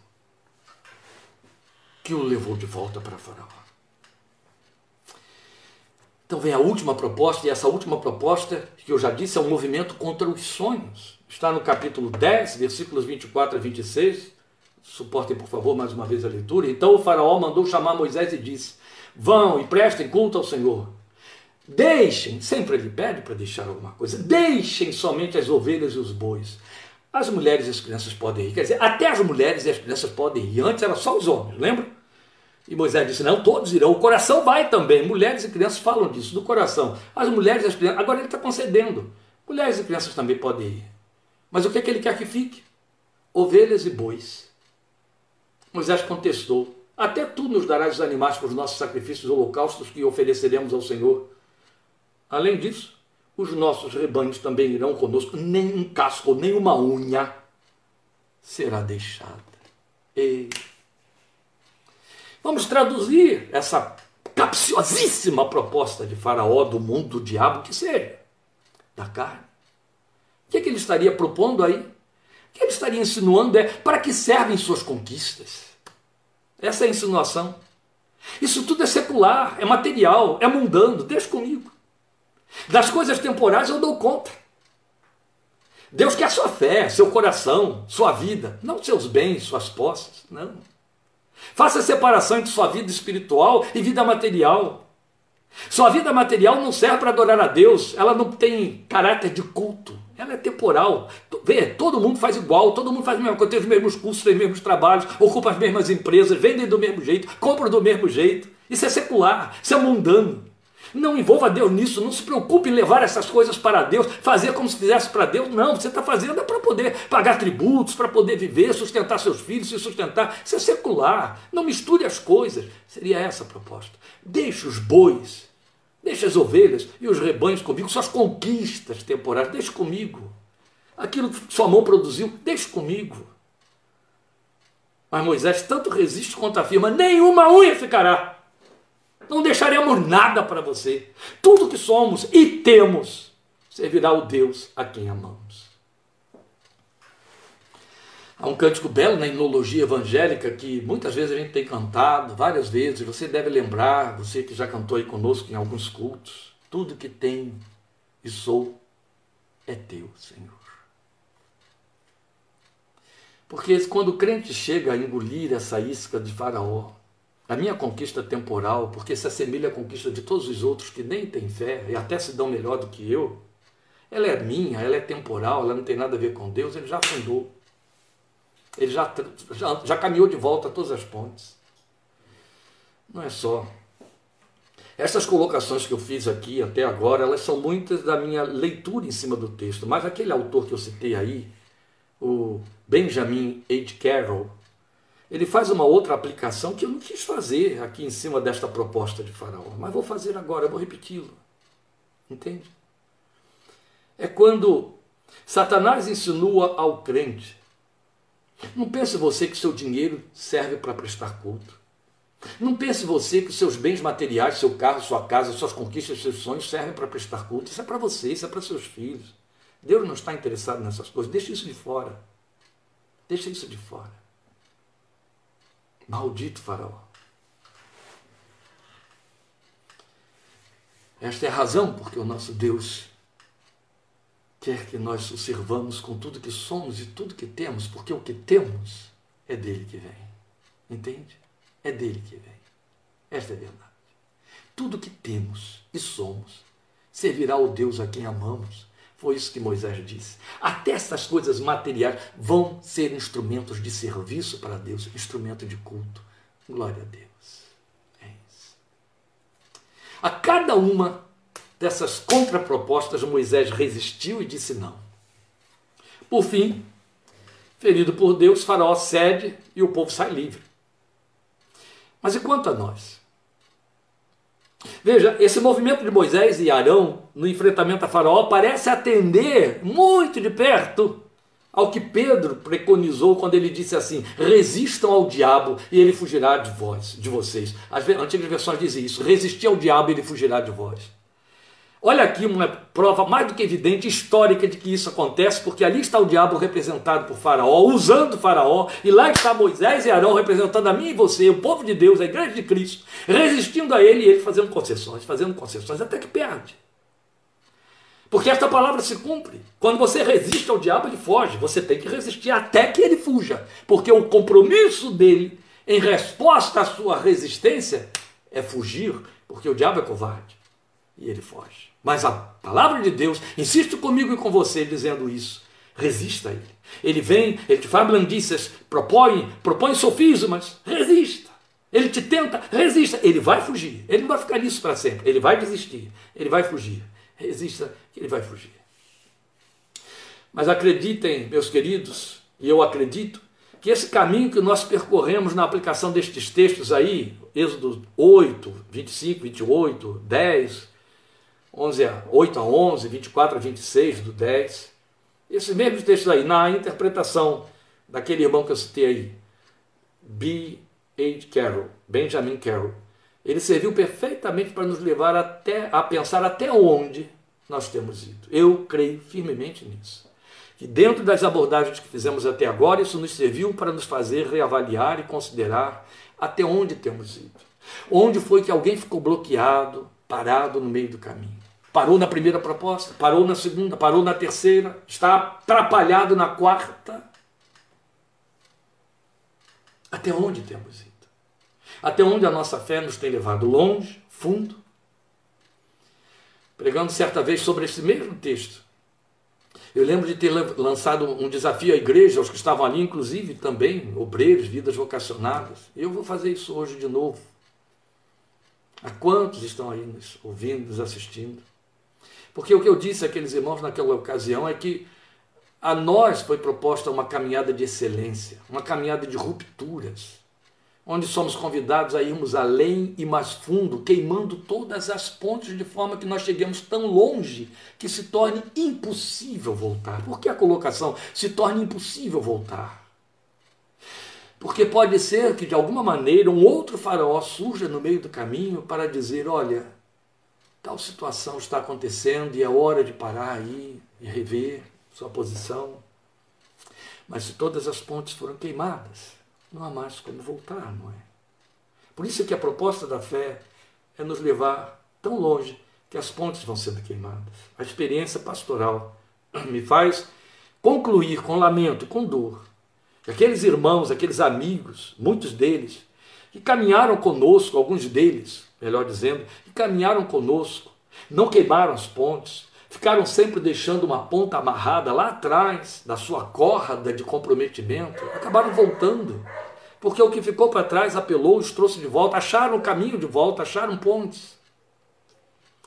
que o levou de volta para Faraó. Então vem a última proposta, e essa última proposta, que eu já disse, é um movimento contra os sonhos. Está no capítulo 10, versículos 24 a 26. Suportem, por favor, mais uma vez a leitura. Então o faraó mandou chamar Moisés e disse: Vão e prestem culto ao Senhor. Deixem, sempre ele pede para deixar alguma coisa, deixem somente as ovelhas e os bois. As mulheres e as crianças podem ir. Quer dizer, até as mulheres e as crianças podem ir. Antes era só os homens, lembra? E Moisés disse: Não, todos irão. O coração vai também. Mulheres e crianças falam disso, do coração. As mulheres e as crianças. Agora ele está concedendo. Mulheres e crianças também podem ir. Mas o que é que ele quer que fique? Ovelhas e bois. Moisés contestou: Até tu nos darás os animais para os nossos sacrifícios holocaustos que ofereceremos ao Senhor. Além disso, os nossos rebanhos também irão conosco, nem um casco, nem uma unha será deixada. E vamos traduzir essa capciosíssima proposta de Faraó do mundo do diabo que seja da carne. O que, é que ele estaria propondo aí? O que ele estaria insinuando é para que servem suas conquistas. Essa é a insinuação. Isso tudo é secular, é material, é mundano. Deixa comigo. Das coisas temporais eu dou conta. Deus quer sua fé, seu coração, sua vida, não seus bens, suas posses, não. Faça separação entre sua vida espiritual e vida material. Sua vida material não serve para adorar a Deus, ela não tem caráter de culto, ela é temporal. Vê, todo mundo faz igual, todo mundo faz a mesma coisa, tem os mesmos cursos, tem os mesmos trabalhos, ocupa as mesmas empresas, vendem do mesmo jeito, compram do mesmo jeito. Isso é secular, isso é mundano. Não envolva Deus nisso, não se preocupe em levar essas coisas para Deus, fazer como se fizesse para Deus. Não, você está fazendo é para poder pagar tributos, para poder viver, sustentar seus filhos, se sustentar. Isso é secular. Não misture as coisas. Seria essa a proposta. Deixe os bois, deixe as ovelhas e os rebanhos comigo, suas conquistas temporárias, deixe comigo. Aquilo que sua mão produziu, deixe comigo. Mas Moisés tanto resiste quanto afirma: nenhuma unha ficará não deixaremos nada para você. Tudo que somos e temos servirá ao Deus a quem amamos. Há um cântico belo na enologia evangélica que muitas vezes a gente tem cantado, várias vezes. Você deve lembrar, você que já cantou aí conosco em alguns cultos: tudo que tem e sou é teu, Senhor. Porque quando o crente chega a engolir essa isca de Faraó, a minha conquista temporal, porque se assemelha à conquista de todos os outros que nem têm fé e até se dão melhor do que eu, ela é minha, ela é temporal, ela não tem nada a ver com Deus, ele já fundou. Ele já, já, já caminhou de volta a todas as pontes. Não é só. Essas colocações que eu fiz aqui até agora, elas são muitas da minha leitura em cima do texto, mas aquele autor que eu citei aí, o Benjamin H. Carroll, ele faz uma outra aplicação que eu não quis fazer aqui em cima desta proposta de Faraó, mas vou fazer agora, vou repeti-lo. Entende? É quando Satanás insinua ao crente: não pense você que seu dinheiro serve para prestar culto. Não pense você que seus bens materiais, seu carro, sua casa, suas conquistas, seus sonhos servem para prestar culto. Isso é para você, isso é para seus filhos. Deus não está interessado nessas coisas. Deixa isso de fora. Deixa isso de fora. Maldito Faraó. Esta é a razão porque o nosso Deus quer que nós o servamos com tudo que somos e tudo que temos, porque o que temos é dele que vem. Entende? É dele que vem. Esta é a verdade. Tudo que temos e somos servirá ao Deus a quem amamos foi isso que Moisés disse. Até essas coisas materiais vão ser instrumentos de serviço para Deus, instrumento de culto. Glória a Deus. É isso. A cada uma dessas contrapropostas, Moisés resistiu e disse não. Por fim, ferido por Deus, Faraó cede e o povo sai livre. Mas e quanto a nós? Veja, esse movimento de Moisés e Arão no enfrentamento a Faraó parece atender muito de perto ao que Pedro preconizou quando ele disse assim: resistam ao diabo e ele fugirá de vós, de vocês. As antigas versões dizem isso: resistir ao diabo e ele fugirá de vós. Olha aqui uma prova mais do que evidente, histórica, de que isso acontece, porque ali está o diabo representado por Faraó, usando Faraó, e lá está Moisés e Arão representando a mim e você, o povo de Deus, a igreja de Cristo, resistindo a ele e ele fazendo concessões, fazendo concessões, até que perde. Porque esta palavra se cumpre. Quando você resiste ao diabo, ele foge. Você tem que resistir até que ele fuja. Porque o compromisso dele, em resposta à sua resistência, é fugir, porque o diabo é covarde. E ele foge. Mas a palavra de Deus, insisto comigo e com você dizendo isso, resista a ele. Ele vem, ele te faz blandícias, propõe, propõe sofismas, resista. Ele te tenta, resista. Ele vai fugir. Ele não vai ficar nisso para sempre. Ele vai desistir. Ele vai fugir. Resista, ele vai fugir. Mas acreditem, meus queridos, e eu acredito, que esse caminho que nós percorremos na aplicação destes textos aí, Êxodo 8, 25, 28, 10, 11 a, 8 a 11, 24 a 26 do 10. Esses mesmos textos aí, na interpretação daquele irmão que eu citei aí, B. H. Carroll, Benjamin Carroll, ele serviu perfeitamente para nos levar até, a pensar até onde nós temos ido. Eu creio firmemente nisso. Que dentro das abordagens que fizemos até agora, isso nos serviu para nos fazer reavaliar e considerar até onde temos ido. Onde foi que alguém ficou bloqueado, parado no meio do caminho? Parou na primeira proposta, parou na segunda, parou na terceira, está atrapalhado na quarta. Até onde temos ido? Até onde a nossa fé nos tem levado? Longe, fundo? Pregando certa vez sobre esse mesmo texto, Eu lembro de ter lançado um desafio à igreja, aos que estavam ali, inclusive também, obreiros, vidas vocacionadas. Eu vou fazer isso hoje de novo. A quantos estão aí nos ouvindo, nos assistindo? Porque o que eu disse àqueles irmãos naquela ocasião é que a nós foi proposta uma caminhada de excelência, uma caminhada de rupturas, onde somos convidados a irmos além e mais fundo, queimando todas as pontes de forma que nós cheguemos tão longe que se torne impossível voltar. Por que a colocação se torne impossível voltar? Porque pode ser que de alguma maneira um outro faraó surja no meio do caminho para dizer: olha, tal situação está acontecendo e é hora de parar aí e rever sua posição. Mas se todas as pontes foram queimadas, não há mais como voltar, não é? Por isso é que a proposta da fé é nos levar tão longe que as pontes vão sendo queimadas. A experiência pastoral me faz concluir com lamento, com dor, que aqueles irmãos, aqueles amigos, muitos deles, que caminharam conosco, alguns deles, melhor dizendo, que caminharam conosco, não queimaram as pontes, ficaram sempre deixando uma ponta amarrada lá atrás da sua corda de comprometimento, acabaram voltando. Porque o que ficou para trás apelou, os trouxe de volta, acharam o caminho de volta, acharam pontes.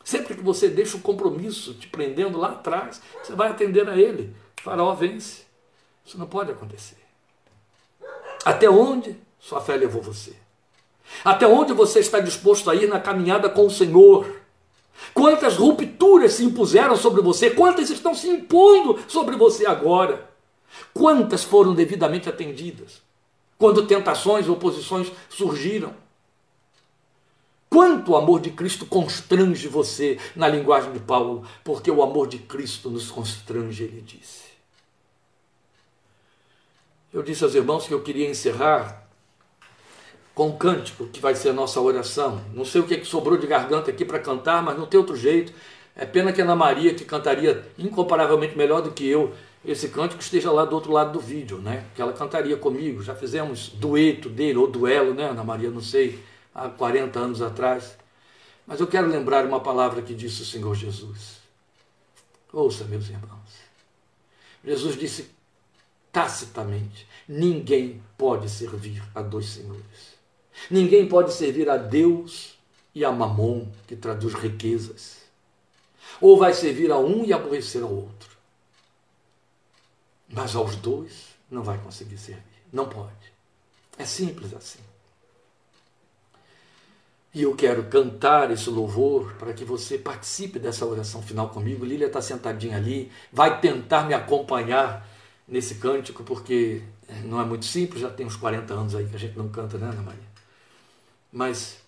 Sempre que você deixa o compromisso te prendendo lá atrás, você vai atender a ele. O faraó vence. Isso não pode acontecer. Até onde sua fé levou você? Até onde você está disposto a ir na caminhada com o Senhor? Quantas rupturas se impuseram sobre você? Quantas estão se impondo sobre você agora? Quantas foram devidamente atendidas? Quando tentações oposições surgiram? Quanto o amor de Cristo constrange você, na linguagem de Paulo, porque o amor de Cristo nos constrange, ele disse. Eu disse aos irmãos que eu queria encerrar com um cântico, que vai ser a nossa oração. Não sei o que, é que sobrou de garganta aqui para cantar, mas não tem outro jeito. É pena que a Ana Maria, que cantaria incomparavelmente melhor do que eu, esse cântico esteja lá do outro lado do vídeo, né? Que ela cantaria comigo. Já fizemos dueto dele, ou duelo, né, Ana Maria? Não sei, há 40 anos atrás. Mas eu quero lembrar uma palavra que disse o Senhor Jesus. Ouça, meus irmãos. Jesus disse tacitamente: ninguém pode servir a dois senhores. Ninguém pode servir a Deus e a Mamon, que traduz riquezas. Ou vai servir a um e aborrecer ao outro. Mas aos dois não vai conseguir servir. Não pode. É simples assim. E eu quero cantar esse louvor para que você participe dessa oração final comigo. Lília está sentadinha ali, vai tentar me acompanhar nesse cântico, porque não é muito simples, já tem uns 40 anos aí que a gente não canta, né, Ana Maria? Mas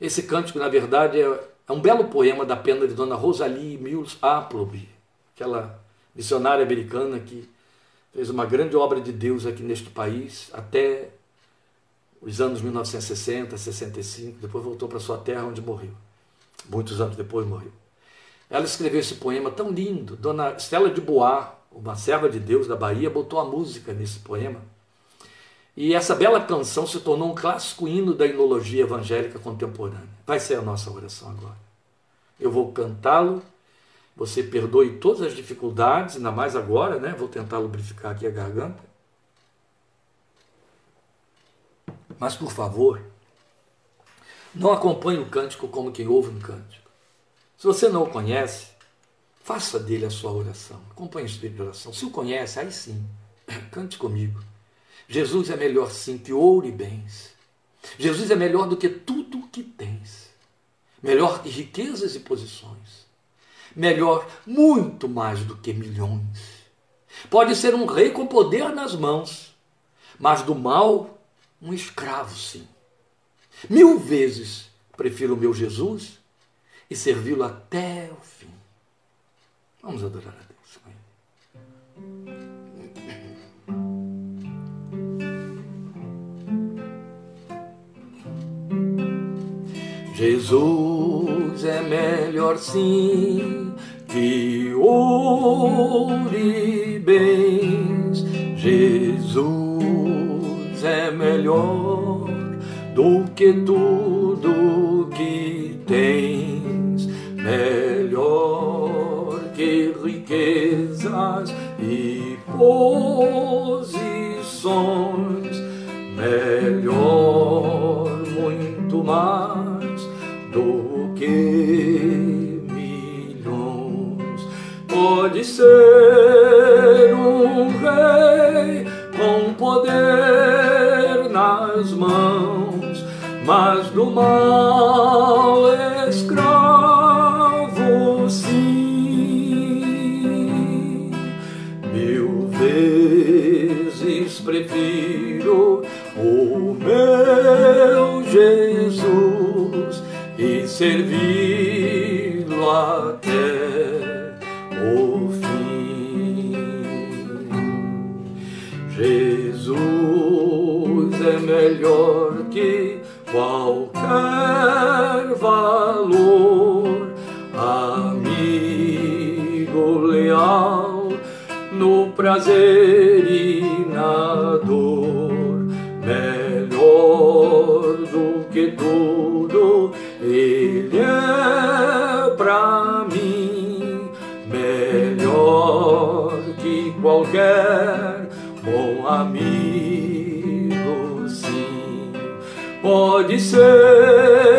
esse cântico, na verdade, é, é um belo poema da pena de Dona Rosalie Mills Appleby, aquela missionária americana que fez uma grande obra de Deus aqui neste país até os anos 1960, 65, depois voltou para sua terra onde morreu. Muitos anos depois morreu. Ela escreveu esse poema tão lindo. Dona Estela de Bois, uma serva de Deus da Bahia, botou a música nesse poema. E essa bela canção se tornou um clássico hino da inologia evangélica contemporânea. Vai ser a nossa oração agora. Eu vou cantá-lo, você perdoe todas as dificuldades, ainda mais agora, né? Vou tentar lubrificar aqui a garganta. Mas, por favor, não acompanhe o cântico como quem ouve um cântico. Se você não o conhece, faça dele a sua oração. Acompanhe o espírito de oração. Se o conhece, aí sim, cante comigo. Jesus é melhor sim que ouro e bens. Jesus é melhor do que tudo o que tens. Melhor que riquezas e posições. Melhor muito mais do que milhões. Pode ser um rei com poder nas mãos, mas do mal, um escravo sim. Mil vezes prefiro o meu Jesus e servi-lo até o fim. Vamos adorar a Deus. Jesus é melhor sim que ouro e bens. Jesus é melhor do que tudo que tens, melhor que riquezas e posições. Melhor, muito mais do que milhões. Pode ser um rei com poder nas mãos, mas do mal escravo sim. Mil vezes prefiro o meu Jesus servi-lo até o fim. Jesus é melhor que qualquer valor, amigo leal no prazer e na dor, qualquer bom amigo, sim. Pode ser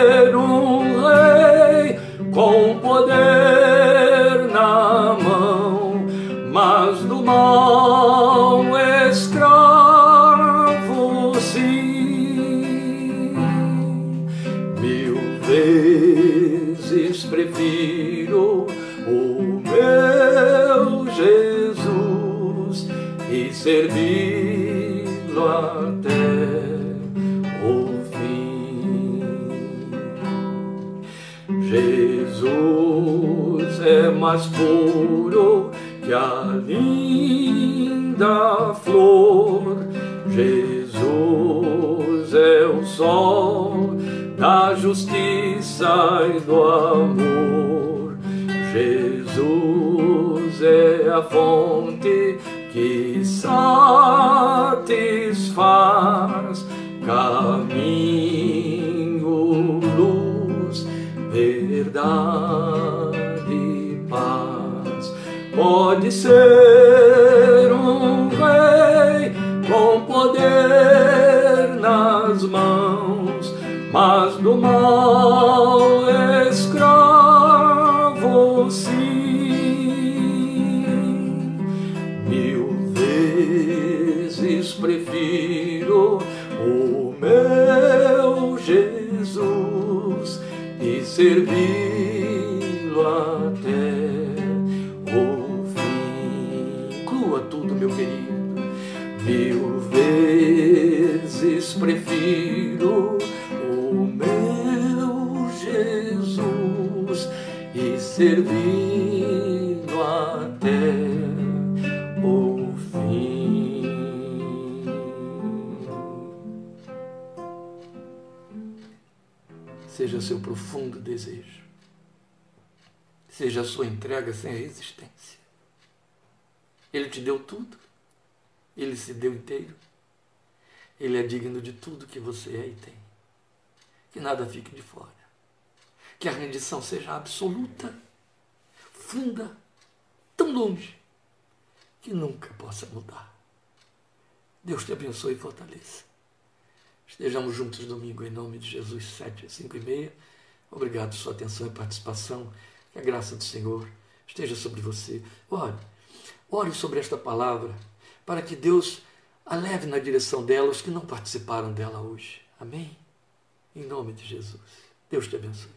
mais puro que a linda flor. Jesus é o sol da justiça e do amor. Jesus é a fonte que satisfaz paz. Entrega sem resistência. Ele te deu tudo, ele se deu inteiro, ele é digno de tudo que você é e tem. Que nada fique de fora, que a rendição seja absoluta, funda, tão longe, que nunca possa mudar. Deus te abençoe e fortaleça. Estejamos juntos domingo em nome de Jesus, 7 às 5 e meia. Obrigado por sua atenção e participação. Que a graça do Senhor esteja sobre você. Ore, ore sobre esta palavra para que Deus a leve na direção dela os que não participaram dela hoje. Amém? Em nome de Jesus. Deus te abençoe.